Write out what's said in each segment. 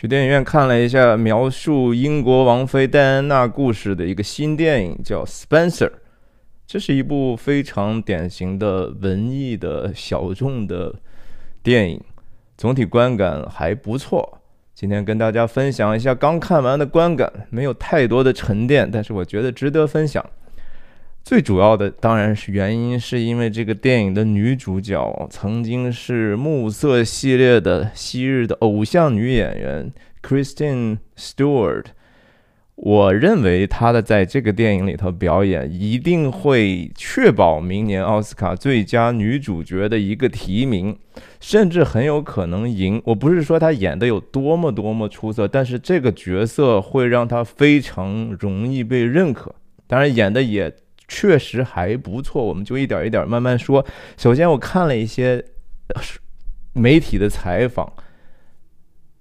去电影院看了一下描述英国王妃戴安娜故事的一个新电影，叫《Spencer》。这是一部非常典型的文艺的小众的电影，总体观感还不错。今天跟大家分享一下刚看完的观感，没有太多的沉淀，但是我觉得值得分享。最主要的当然是原因，是因为这个电影的女主角曾经是暮色系列的昔日的偶像女演员 Kristen Stewart。我认为她的在这个电影里头表演一定会确保明年奥斯卡最佳女主角的一个提名，甚至很有可能赢。我不是说她演的有多么多么出色，但是这个角色会让她非常容易被认可。当然，演的也。确实还不错，我们就一点一点慢慢说。首先，我看了一些媒体的采访，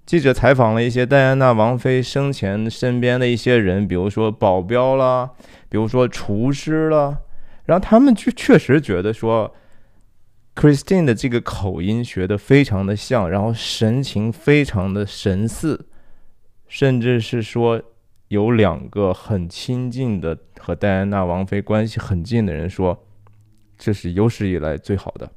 记者采访了一些戴安娜王妃生前身边的一些人，比如说保镖啦，比如说厨师啦，然后他们就确实觉得说，Christine 的这个口音学的非常的像，然后神情非常的神似，甚至是说。有两个很亲近的和戴安娜王妃关系很近的人说，这是有史以来最好的。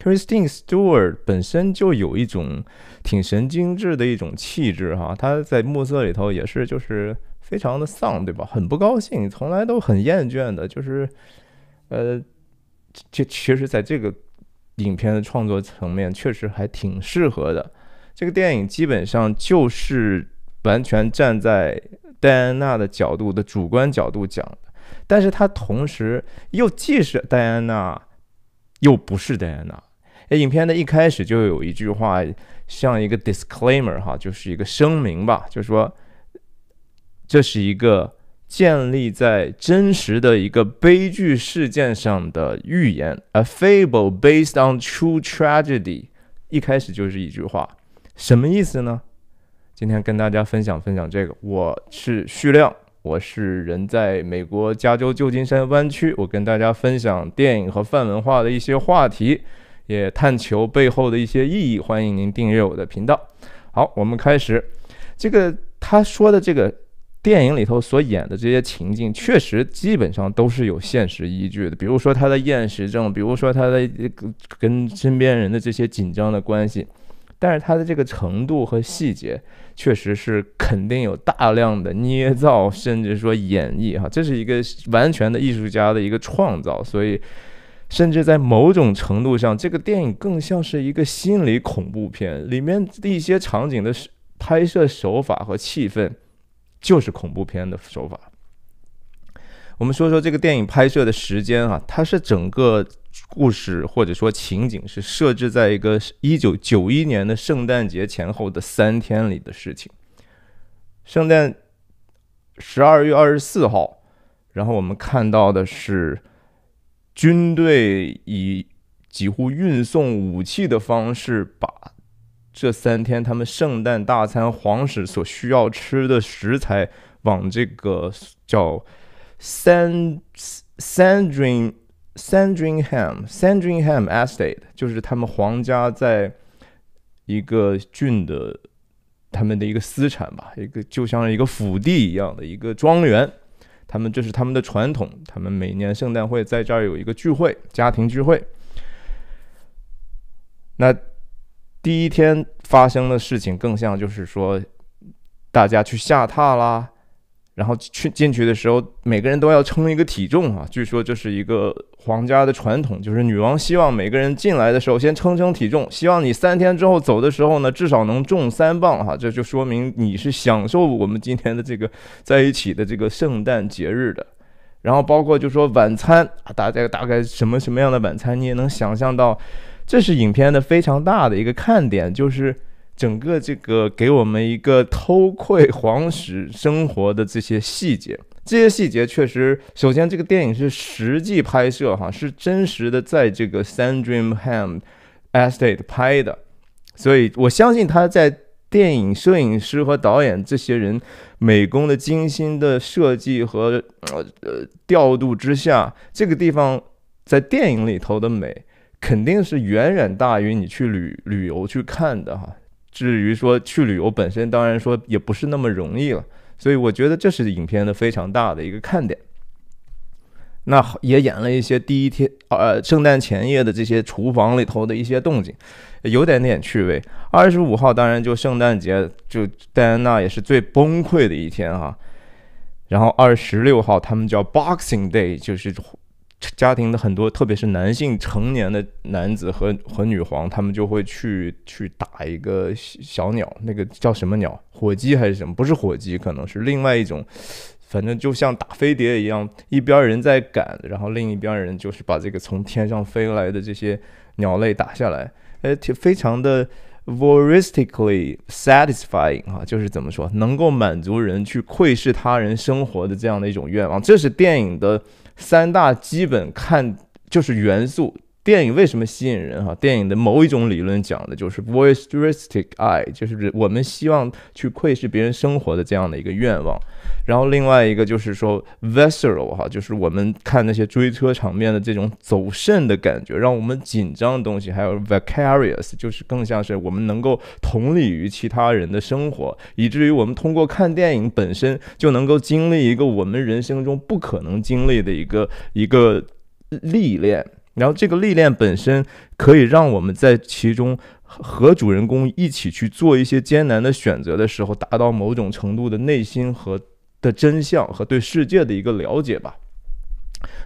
Kristen Stewart 本身就有一种挺神经质的一种气质哈，她在暮色里头也是就是非常的丧，对吧？很不高兴，从来都很厌倦的，就是呃，这其实在这个影片的创作层面确实还挺适合的。这个电影基本上就是。完全站在戴安娜的角度的主观角度讲的，但是他同时又既是戴安娜，又不是戴安娜。哎，影片的一开始就有一句话，像一个 disclaimer 哈，就是一个声明吧，就是说这是一个建立在真实的一个悲剧事件上的预言，a fable based on true tragedy。一开始就是一句话，什么意思呢？今天跟大家分享分享这个，我是徐亮，我是人在美国加州旧金山湾区，我跟大家分享电影和泛文化的一些话题，也探求背后的一些意义。欢迎您订阅我的频道。好，我们开始。这个他说的这个电影里头所演的这些情境，确实基本上都是有现实依据的。比如说他的厌食症，比如说他的跟身边人的这些紧张的关系。但是它的这个程度和细节，确实是肯定有大量的捏造，甚至说演绎哈，这是一个完全的艺术家的一个创造，所以甚至在某种程度上，这个电影更像是一个心理恐怖片，里面的一些场景的拍摄手法和气氛，就是恐怖片的手法。我们说说这个电影拍摄的时间啊，它是整个故事或者说情景是设置在一个一九九一年的圣诞节前后的三天里的事情。圣诞十二月二十四号，然后我们看到的是军队以几乎运送武器的方式，把这三天他们圣诞大餐皇室所需要吃的食材往这个叫。Sand Sandringham Sandringham Estate 就是他们皇家在一个郡的他们的一个私产吧，一个就像一个府地一样的一个庄园。他们这是他们的传统，他们每年圣诞会在这儿有一个聚会，家庭聚会。那第一天发生的事情更像就是说，大家去下榻啦。然后去进去的时候，每个人都要称一个体重啊。据说这是一个皇家的传统，就是女王希望每个人进来的时候先称称体重，希望你三天之后走的时候呢，至少能重三磅哈。这就说明你是享受我们今天的这个在一起的这个圣诞节日的。然后包括就说晚餐啊，大家大概什么什么样的晚餐，你也能想象到，这是影片的非常大的一个看点，就是。整个这个给我们一个偷窥皇室生活的这些细节，这些细节确实，首先这个电影是实际拍摄，哈，是真实的在这个 Sandringham Estate 拍的，所以我相信他在电影摄影师和导演这些人美工的精心的设计和呃呃调度之下，这个地方在电影里头的美肯定是远远大于你去旅旅游去看的哈。至于说去旅游本身，当然说也不是那么容易了。所以我觉得这是影片的非常大的一个看点。那也演了一些第一天呃圣诞前夜的这些厨房里头的一些动静，有点点趣味。二十五号当然就圣诞节，就戴安娜也是最崩溃的一天哈。然后二十六号他们叫 Boxing Day，就是家庭的很多，特别是男性成年的男子和和女皇，他们就会去去打一个小鸟，那个叫什么鸟？火鸡还是什么？不是火鸡，可能是另外一种。反正就像打飞碟一样，一边人在赶，然后另一边人就是把这个从天上飞来的这些鸟类打下来，呃，非常的 voristically satisfying 哈，就是怎么说，能够满足人去窥视他人生活的这样的一种愿望。这是电影的三大基本看就是元素。电影为什么吸引人？哈，电影的某一种理论讲的就是 voyeuristic eye，就是我们希望去窥视别人生活的这样的一个愿望。然后另外一个就是说 visceral 哈，就是我们看那些追车场面的这种走肾的感觉，让我们紧张的东西。还有 vicarious，就是更像是我们能够同理于其他人的生活，以至于我们通过看电影本身就能够经历一个我们人生中不可能经历的一个一个历练。然后这个历练本身可以让我们在其中和主人公一起去做一些艰难的选择的时候，达到某种程度的内心和的真相和对世界的一个了解吧。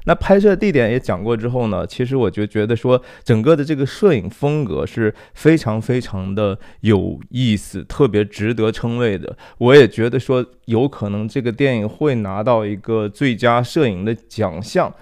那拍摄地点也讲过之后呢，其实我就觉得说，整个的这个摄影风格是非常非常的有意思，特别值得称谓的。我也觉得说，有可能这个电影会拿到一个最佳摄影的奖项。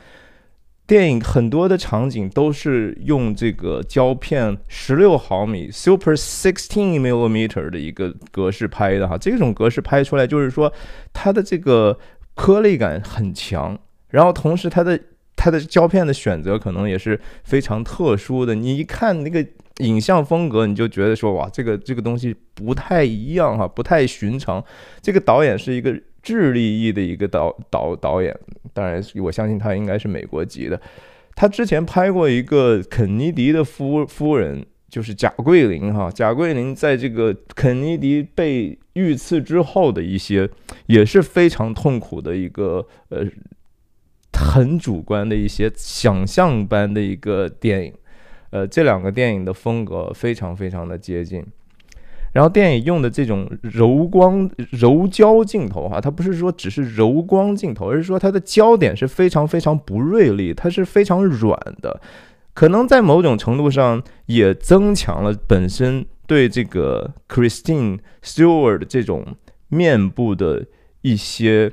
电影很多的场景都是用这个胶片十六毫米 Super Sixteen Millimeter 的一个格式拍的哈，这种格式拍出来就是说它的这个颗粒感很强，然后同时它的它的胶片的选择可能也是非常特殊的，你一看那个影像风格，你就觉得说哇，这个这个东西不太一样哈，不太寻常。这个导演是一个。智利裔的一个导导导演，当然我相信他应该是美国籍的。他之前拍过一个肯尼迪的夫夫人，就是贾桂林哈。贾桂林在这个肯尼迪被遇刺之后的一些，也是非常痛苦的一个呃，很主观的一些想象般的一个电影。呃，这两个电影的风格非常非常的接近。然后电影用的这种柔光柔焦镜头哈，它不是说只是柔光镜头，而是说它的焦点是非常非常不锐利，它是非常软的，可能在某种程度上也增强了本身对这个 Christine Stewart 这种面部的一些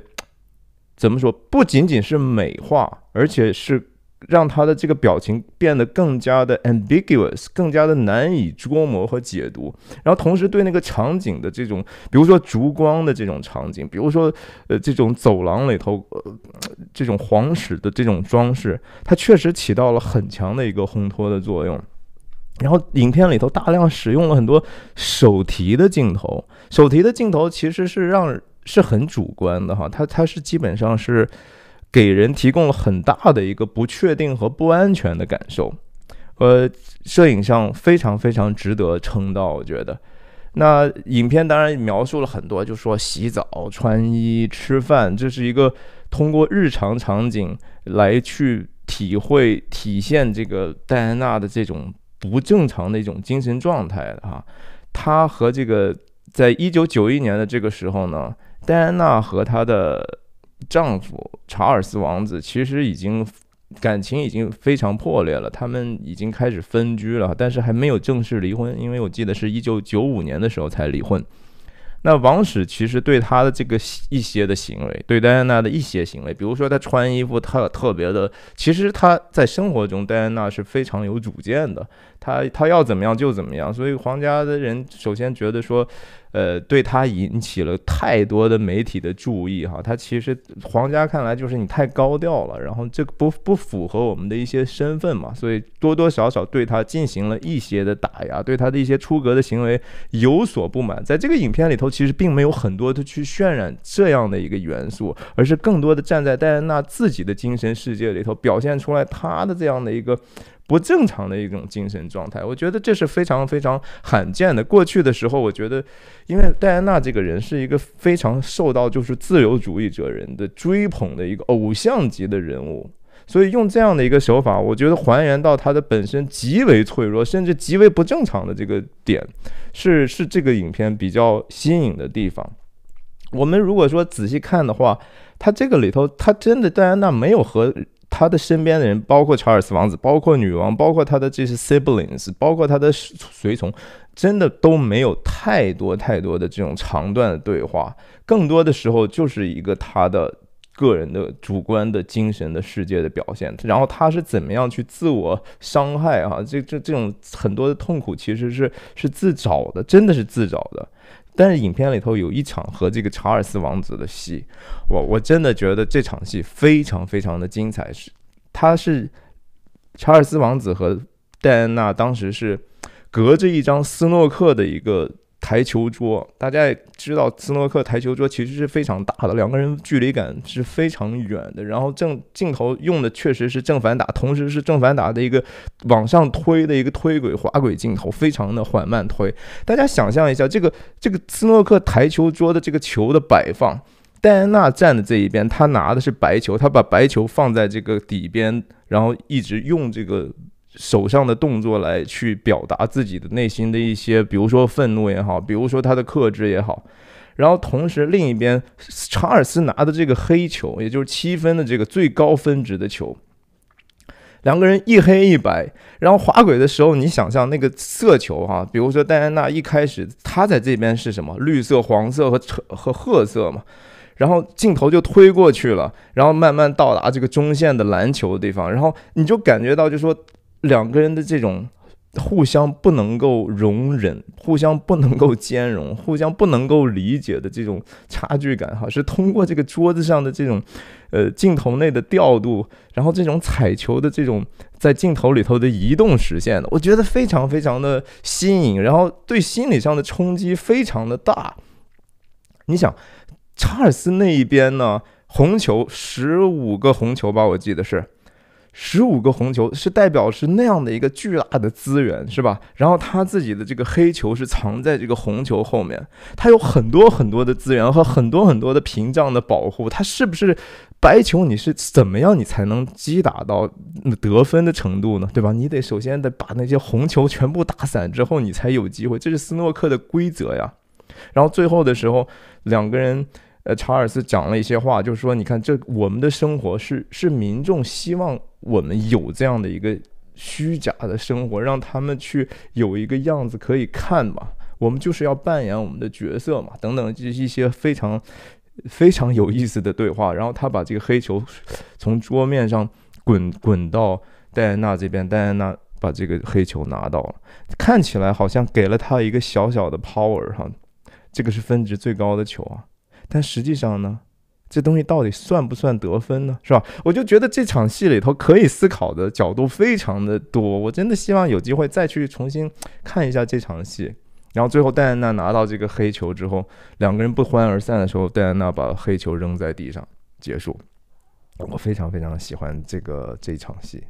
怎么说，不仅仅是美化，而且是。让他的这个表情变得更加的 ambiguous，更加的难以捉摸和解读。然后同时对那个场景的这种，比如说烛光的这种场景，比如说呃这种走廊里头呃这种黄室的这种装饰，它确实起到了很强的一个烘托的作用。然后影片里头大量使用了很多手提的镜头，手提的镜头其实是让是很主观的哈，它它是基本上是。给人提供了很大的一个不确定和不安全的感受，呃，摄影上非常非常值得称道，我觉得。那影片当然描述了很多，就说洗澡、穿衣、吃饭，这是一个通过日常场景来去体会、体现这个戴安娜的这种不正常的一种精神状态的哈。她和这个在一九九一年的这个时候呢，戴安娜和她的。丈夫查尔斯王子其实已经感情已经非常破裂了，他们已经开始分居了，但是还没有正式离婚，因为我记得是一九九五年的时候才离婚。那王室其实对他的这个一些的行为，对戴安娜的一些行为，比如说他穿衣服特特别的，其实他在生活中戴安娜是非常有主见的，他他要怎么样就怎么样，所以皇家的人首先觉得说。呃，对他引起了太多的媒体的注意哈，他其实皇家看来就是你太高调了，然后这个不不符合我们的一些身份嘛，所以多多少少对他进行了一些的打压，对他的一些出格的行为有所不满。在这个影片里头，其实并没有很多的去渲染这样的一个元素，而是更多的站在戴安娜自己的精神世界里头，表现出来她的这样的一个不正常的一种精神状态。我觉得这是非常非常罕见的。过去的时候，我觉得，因为戴安娜这个人是一个非常受到就是自由主义者人的追捧的一个偶像级的人物。所以用这样的一个手法，我觉得还原到他的本身极为脆弱，甚至极为不正常的这个点，是是这个影片比较新颖的地方。我们如果说仔细看的话，他这个里头，他真的戴安娜没有和他的身边的人，包括查尔斯王子，包括女王，包括他的这些 siblings，包括他的随从，真的都没有太多太多的这种长段的对话，更多的时候就是一个他的。个人的主观的精神的世界的表现，然后他是怎么样去自我伤害啊？这这这种很多的痛苦其实是是自找的，真的是自找的。但是影片里头有一场和这个查尔斯王子的戏，我我真的觉得这场戏非常非常的精彩。是他是查尔斯王子和戴安娜当时是隔着一张斯诺克的一个。台球桌，大家也知道，斯诺克台球桌其实是非常大的，两个人距离感是非常远的。然后正镜头用的确实是正反打，同时是正反打的一个往上推的一个推轨滑轨镜头，非常的缓慢推。大家想象一下，这个这个斯诺克台球桌的这个球的摆放，戴安娜站的这一边，她拿的是白球，她把白球放在这个底边，然后一直用这个。手上的动作来去表达自己的内心的一些，比如说愤怒也好，比如说他的克制也好，然后同时另一边查尔斯拿的这个黑球，也就是七分的这个最高分值的球，两个人一黑一白，然后滑轨的时候，你想象那个色球哈，比如说戴安娜一开始她在这边是什么绿色、黄色和和褐色嘛，然后镜头就推过去了，然后慢慢到达这个中线的篮球的地方，然后你就感觉到就说。两个人的这种互相不能够容忍、互相不能够兼容、互相不能够理解的这种差距感，哈，是通过这个桌子上的这种呃镜头内的调度，然后这种彩球的这种在镜头里头的移动实现的，我觉得非常非常的新颖，然后对心理上的冲击非常的大。你想，查尔斯那一边呢，红球十五个红球吧，我记得是。十五个红球是代表是那样的一个巨大的资源，是吧？然后他自己的这个黑球是藏在这个红球后面，他有很多很多的资源和很多很多的屏障的保护。他是不是白球？你是怎么样你才能击打到得分的程度呢？对吧？你得首先得把那些红球全部打散之后，你才有机会。这是斯诺克的规则呀。然后最后的时候，两个人。呃，查尔斯讲了一些话，就是说，你看，这我们的生活是是民众希望我们有这样的一个虚假的生活，让他们去有一个样子可以看嘛。我们就是要扮演我们的角色嘛，等等，这一些非常非常有意思的对话。然后他把这个黑球从桌面上滚滚到戴安娜这边，戴安娜把这个黑球拿到了，看起来好像给了他一个小小的 power 哈，这个是分值最高的球啊。但实际上呢，这东西到底算不算得分呢？是吧？我就觉得这场戏里头可以思考的角度非常的多。我真的希望有机会再去重新看一下这场戏。然后最后戴安娜拿到这个黑球之后，两个人不欢而散的时候，戴安娜把黑球扔在地上结束。我非常非常喜欢这个这场戏。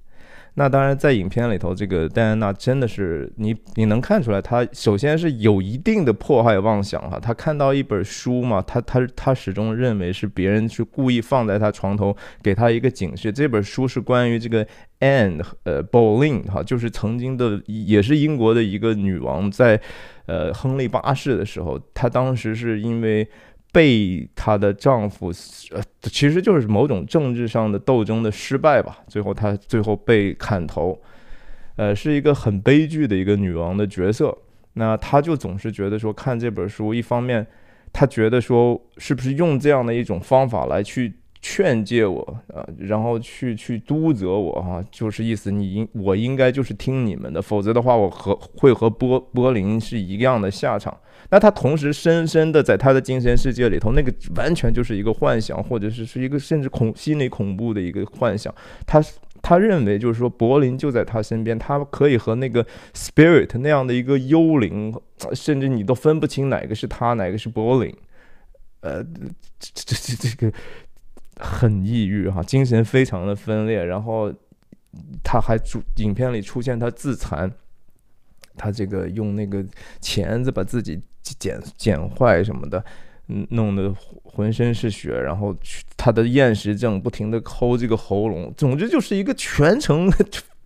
那当然，在影片里头，这个戴安娜真的是你，你能看出来，她首先是有一定的迫害妄想哈。她看到一本书嘛，她她她始终认为是别人去故意放在她床头，给她一个警示。这本书是关于这个 Anne 呃 Boleyn 哈，就是曾经的也是英国的一个女王，在呃亨利八世的时候，她当时是因为。被她的丈夫，呃，其实就是某种政治上的斗争的失败吧。最后她最后被砍头，呃，是一个很悲剧的一个女王的角色。那她就总是觉得说，看这本书，一方面她觉得说，是不是用这样的一种方法来去。劝诫我啊，然后去去督责我哈，就是意思你应我应该就是听你们的，否则的话我和会和波波林是一样的下场。那他同时深深的在他的精神世界里头，那个完全就是一个幻想，或者是是一个甚至恐心理恐怖的一个幻想。他他认为就是说柏林就在他身边，他可以和那个 spirit 那样的一个幽灵，甚至你都分不清哪个是他，哪个是柏林。呃，这这这这个。很抑郁哈，精神非常的分裂，然后他还出影片里出现他自残，他这个用那个钳子把自己剪剪坏什么的，嗯，弄得浑身是血，然后他的厌食症不停的抠这个喉咙，总之就是一个全程。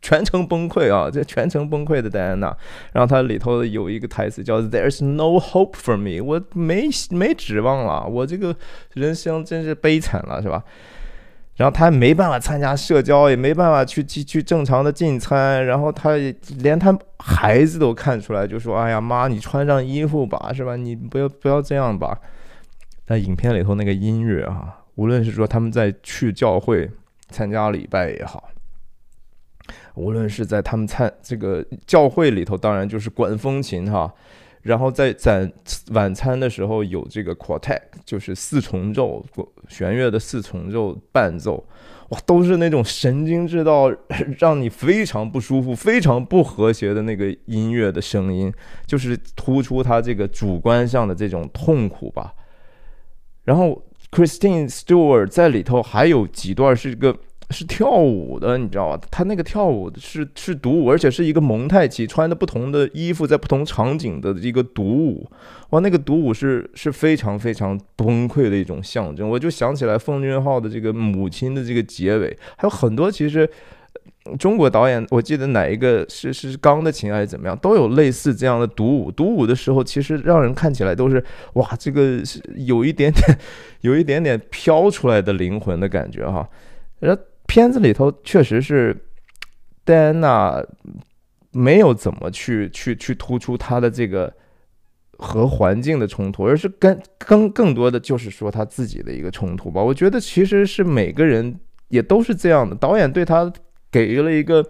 全程崩溃啊！这全程崩溃的戴安娜，然后它里头有一个台词叫 “There's no hope for me”，我没没指望了，我这个人生真是悲惨了，是吧？然后他没办法参加社交，也没办法去去去正常的进餐，然后他连他孩子都看出来，就说：“哎呀，妈，你穿上衣服吧，是吧？你不要不要这样吧。”那影片里头那个音乐啊，无论是说他们在去教会参加礼拜也好。无论是在他们参这个教会里头，当然就是管风琴哈，然后在在晚餐的时候有这个 quartet，就是四重奏弦乐的四重奏伴奏，哇，都是那种神经质到 让你非常不舒服、非常不和谐的那个音乐的声音，就是突出他这个主观上的这种痛苦吧。然后 Christine Stewart 在里头还有几段是个。是跳舞的，你知道吧？他那个跳舞是是独舞，而且是一个蒙太奇，穿的不同的衣服，在不同场景的一个独舞。哇，那个独舞是是非常非常崩溃的一种象征。我就想起来奉俊昊的这个母亲的这个结尾，还有很多其实中国导演，我记得哪一个是是钢的琴还是怎么样，都有类似这样的独舞。独舞的时候，其实让人看起来都是哇，这个是有一点点 有一点点飘出来的灵魂的感觉哈，然后。片子里头确实是戴安娜没有怎么去去去突出她的这个和环境的冲突，而是跟更更多的就是说她自己的一个冲突吧。我觉得其实是每个人也都是这样的。导演对她给予了一个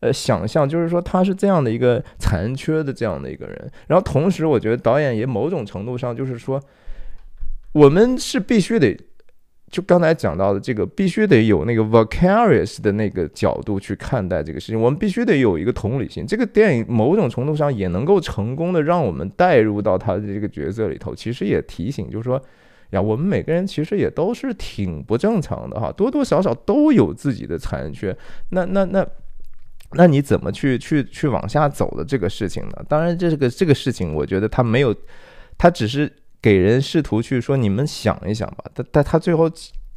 呃想象，就是说他是这样的一个残缺的这样的一个人。然后同时，我觉得导演也某种程度上就是说，我们是必须得。就刚才讲到的这个，必须得有那个 vicarious 的那个角度去看待这个事情。我们必须得有一个同理心。这个电影某种程度上也能够成功的让我们带入到他的这个角色里头。其实也提醒，就是说，呀，我们每个人其实也都是挺不正常的哈，多多少少都有自己的残缺。那那那，那你怎么去去去往下走的这个事情呢？当然，这个这个事情，我觉得他没有，他只是。给人试图去说，你们想一想吧。但但他最后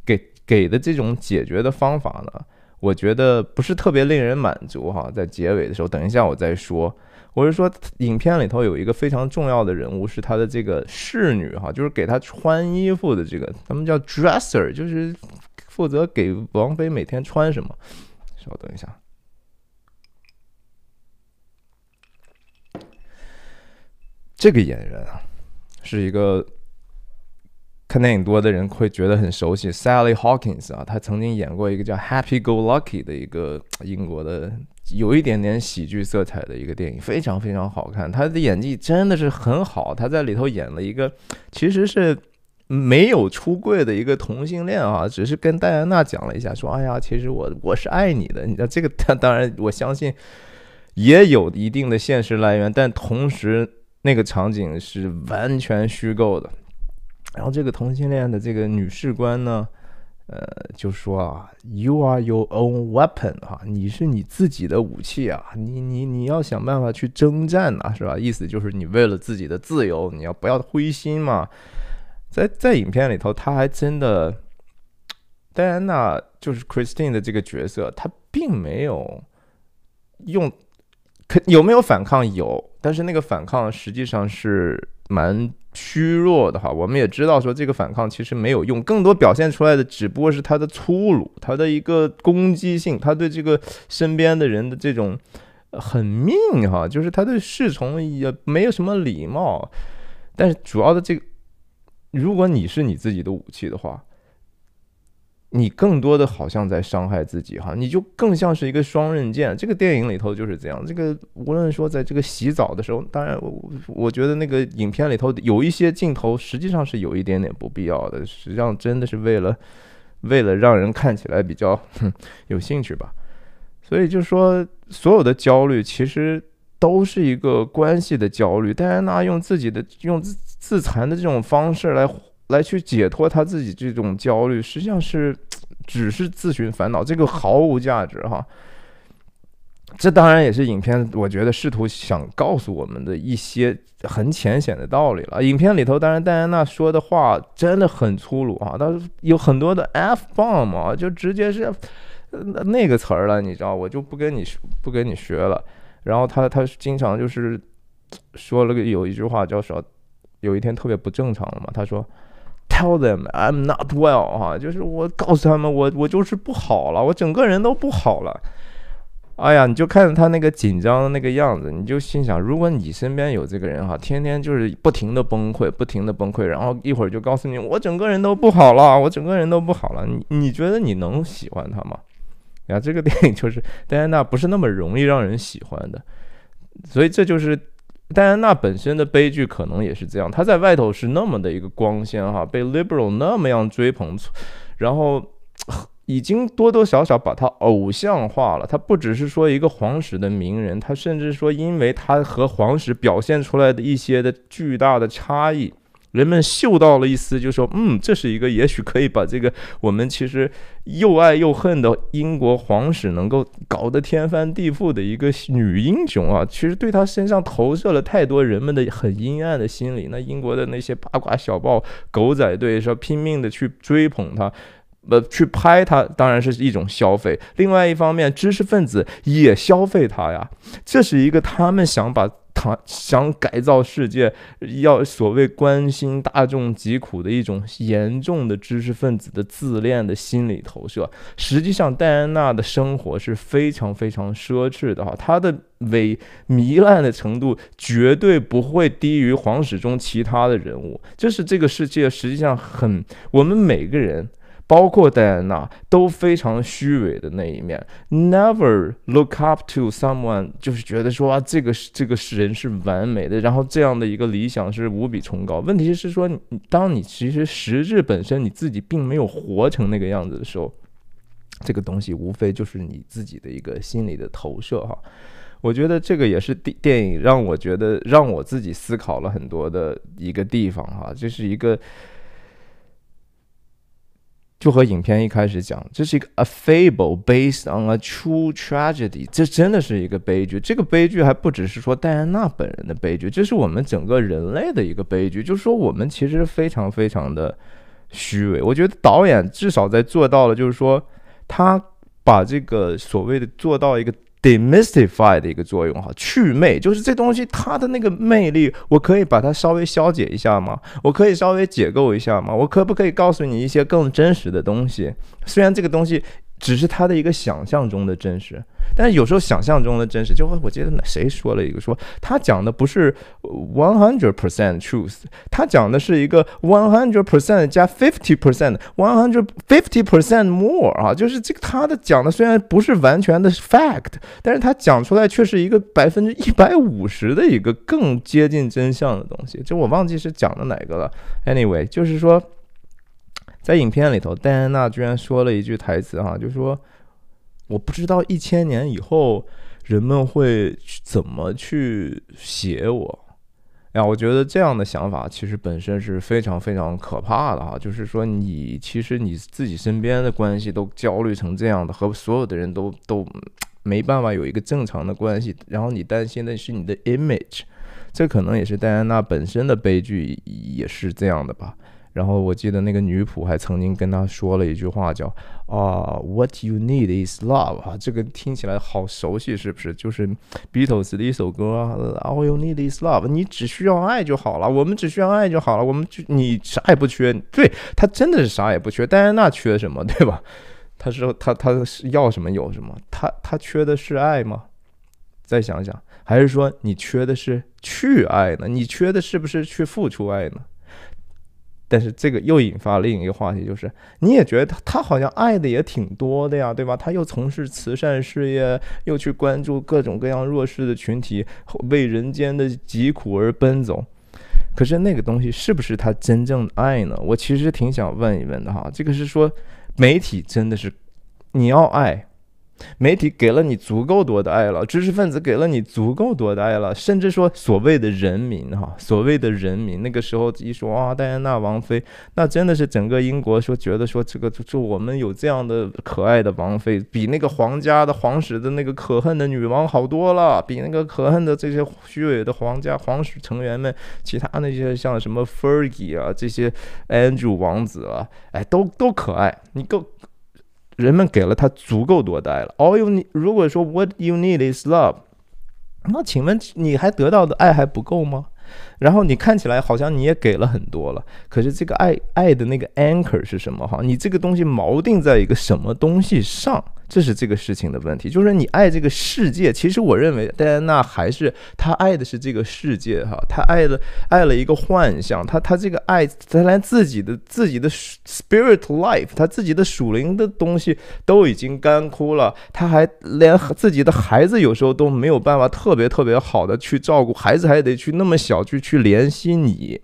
给给的这种解决的方法呢，我觉得不是特别令人满足哈。在结尾的时候，等一下我再说。我是说，影片里头有一个非常重要的人物，是他的这个侍女哈，就是给他穿衣服的这个，他们叫 dresser，就是负责给王菲每天穿什么。稍等一下，这个演员啊。是一个看电影多的人会觉得很熟悉，Sally Hawkins 啊，他曾经演过一个叫《Happy Go Lucky》的一个英国的有一点点喜剧色彩的一个电影，非常非常好看。他的演技真的是很好，他在里头演了一个其实是没有出柜的一个同性恋啊，只是跟戴安娜讲了一下，说：“哎呀，其实我我是爱你的。”你知道这个，当然我相信也有一定的现实来源，但同时。那个场景是完全虚构的，然后这个同性恋的这个女士官呢，呃，就说啊，You are your own weapon 哈，你是你自己的武器啊，你你你要想办法去征战呐，是吧？意思就是你为了自己的自由，你要不要灰心嘛？在在影片里头，他还真的，戴安娜就是 Christine 的这个角色，她并没有用。可有没有反抗？有，但是那个反抗实际上是蛮虚弱的哈。我们也知道说这个反抗其实没有用，更多表现出来的只不过是他的粗鲁，他的一个攻击性，他对这个身边的人的这种很命哈，就是他对侍从也没有什么礼貌。但是主要的这个，如果你是你自己的武器的话。你更多的好像在伤害自己哈，你就更像是一个双刃剑。这个电影里头就是这样。这个无论说在这个洗澡的时候，当然我我觉得那个影片里头有一些镜头实际上是有一点点不必要的，实际上真的是为了为了让人看起来比较 有兴趣吧。所以就说所有的焦虑其实都是一个关系的焦虑。戴安娜用自己的用自自残的这种方式来。来去解脱他自己这种焦虑，实际上是 只是自寻烦恼，这个毫无价值哈。这当然也是影片，我觉得试图想告诉我们的一些很浅显的道理了。影片里头，当然戴安娜说的话真的很粗鲁啊，但是有很多的 f bomb 啊，就直接是那个词儿了，你知道，我就不跟你不跟你学了。然后他他经常就是说了个有一句话叫啥，有一天特别不正常了嘛，他说 Tell them I'm not well 啊，就是我告诉他们我我就是不好了，我整个人都不好了。哎呀，你就看着他那个紧张的那个样子，你就心想，如果你身边有这个人哈，天天就是不停的崩溃，不停的崩溃，然后一会儿就告诉你我整个人都不好了，我整个人都不好了，你你觉得你能喜欢他吗？呀，这个电影就是戴安娜不是那么容易让人喜欢的，所以这就是戴安娜本身的悲剧，可能也是这样。她在外头是那么的一个光鲜哈，被 liberal 那么样追捧，然后。已经多多少少把她偶像化了。她不只是说一个皇室的名人，她甚至说，因为她和皇室表现出来的一些的巨大的差异，人们嗅到了一丝，就说，嗯，这是一个也许可以把这个我们其实又爱又恨的英国皇室能够搞得天翻地覆的一个女英雄啊。其实对他身上投射了太多人们的很阴暗的心理。那英国的那些八卦小报、狗仔队说拼命的去追捧他。呃，去拍它当然是一种消费。另外一方面，知识分子也消费它呀。这是一个他们想把他想改造世界，要所谓关心大众疾苦的一种严重的知识分子的自恋的心理投射。实际上，戴安娜的生活是非常非常奢侈的哈，她的伪糜烂的程度绝对不会低于皇室中其他的人物。这是这个世界实际上很我们每个人。包括戴安娜都非常虚伪的那一面，never look up to someone，就是觉得说啊，这个是这个人是完美的，然后这样的一个理想是无比崇高。问题是说，当你其实实质本身你自己并没有活成那个样子的时候，这个东西无非就是你自己的一个心理的投射哈。我觉得这个也是电电影让我觉得让我自己思考了很多的一个地方哈，这是一个。就和影片一开始讲，这是一个 a fable based on a true tragedy，这真的是一个悲剧。这个悲剧还不只是说戴安娜本人的悲剧，这是我们整个人类的一个悲剧。就是说，我们其实非常非常的虚伪。我觉得导演至少在做到了，就是说他把这个所谓的做到一个。Demystify 的一个作用哈，去魅就是这东西它的那个魅力，我可以把它稍微消解一下吗？我可以稍微解构一下吗？我可不可以告诉你一些更真实的东西？虽然这个东西。只是他的一个想象中的真实，但是有时候想象中的真实，就我记得谁说了一个说，他讲的不是 one hundred percent truth，他讲的是一个 one hundred percent 加 fifty percent，one hundred fifty percent more 啊，就是这个他的讲的虽然不是完全的 fact，但是他讲出来却是一个百分之一百五十的一个更接近真相的东西，就我忘记是讲的哪个了。Anyway，就是说。在影片里头，戴安娜居然说了一句台词，哈，就说：“我不知道一千年以后人们会怎么去写我。”哎呀，我觉得这样的想法其实本身是非常非常可怕的，哈，就是说你其实你自己身边的关系都焦虑成这样的，和所有的人都都没办法有一个正常的关系，然后你担心的是你的 image，这可能也是戴安娜本身的悲剧，也是这样的吧。然后我记得那个女仆还曾经跟他说了一句话，叫啊，What you need is love 啊，这个听起来好熟悉，是不是？就是 Beatles 的一首歌，All you need is love，你只需要爱就好了，我们只需要爱就好了，我们就你啥也不缺，对他真的是啥也不缺，戴安娜缺什么，对吧？他说他他是要什么有什么，他他缺的是爱吗？再想想，还是说你缺的是去爱呢？你缺的是不是去付出爱呢？但是这个又引发另一个话题，就是你也觉得他他好像爱的也挺多的呀，对吧？他又从事慈善事业，又去关注各种各样弱势的群体，为人间的疾苦而奔走。可是那个东西是不是他真正的爱呢？我其实挺想问一问的哈。这个是说媒体真的是你要爱，媒体给了你足够多的爱了，知识分子给了你足够多的爱了，甚至说所谓的人民哈，所谓的人民，那个时候一说啊，戴安娜王妃，那真的是整个英国说觉得说这个就就我们有这样的可爱的王妃，比那个皇家的皇室的那个可恨的女王好多了，比那个可恨的这些虚伪的皇家皇室成员们，其他那些像什么 Fergie 啊，这些 Andrew 王子啊，哎，都都可爱，你够。人们给了他足够多的爱了。All you need，如果说 What you need is love，那请问你还得到的爱还不够吗？然后你看起来好像你也给了很多了，可是这个爱爱的那个 anchor 是什么？哈，你这个东西锚定在一个什么东西上？这是这个事情的问题，就是你爱这个世界。其实我认为戴安娜还是她爱的是这个世界哈，她爱了爱了一个幻象，她她这个爱，她连自己的自己的 spirit life，她自己的属灵的东西都已经干枯了，她还连自己的孩子有时候都没有办法特别特别好的去照顾，孩子还得去那么小去去联系你。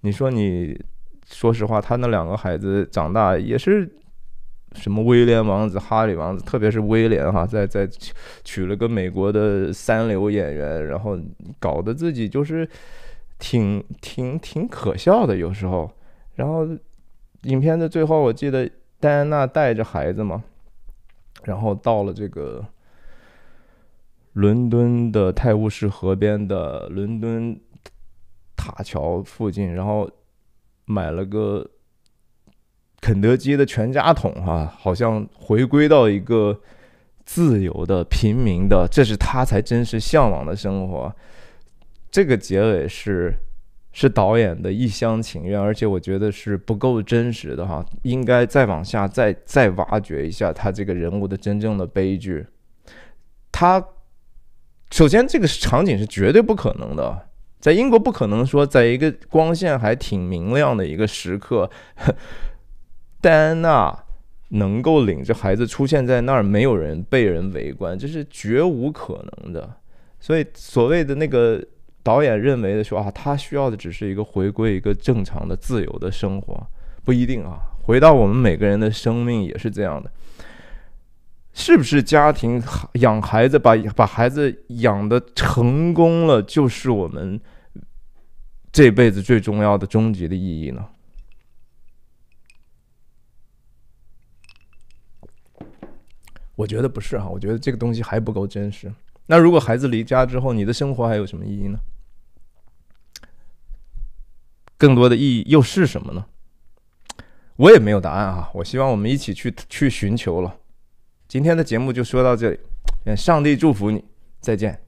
你说你，说实话，他那两个孩子长大也是。什么威廉王子、哈里王子，特别是威廉哈，在在娶了个美国的三流演员，然后搞得自己就是挺挺挺可笑的有时候。然后影片的最后，我记得戴安娜带着孩子嘛，然后到了这个伦敦的泰晤士河边的伦敦塔桥附近，然后买了个。肯德基的全家桶，哈，好像回归到一个自由的、平民的，这是他才真实向往的生活。这个结尾是是导演的一厢情愿，而且我觉得是不够真实的，哈，应该再往下再再挖掘一下他这个人物的真正的悲剧。他首先这个场景是绝对不可能的，在英国不可能说在一个光线还挺明亮的一个时刻。戴安娜能够领着孩子出现在那儿，没有人被人围观，这是绝无可能的。所以，所谓的那个导演认为的说啊，他需要的只是一个回归一个正常的、自由的生活，不一定啊。回到我们每个人的生命也是这样的，是不是？家庭养孩子，把把孩子养的成功了，就是我们这辈子最重要的终极的意义呢？我觉得不是哈，我觉得这个东西还不够真实。那如果孩子离家之后，你的生活还有什么意义呢？更多的意义又是什么呢？我也没有答案啊。我希望我们一起去去寻求了。今天的节目就说到这里，愿上帝祝福你，再见。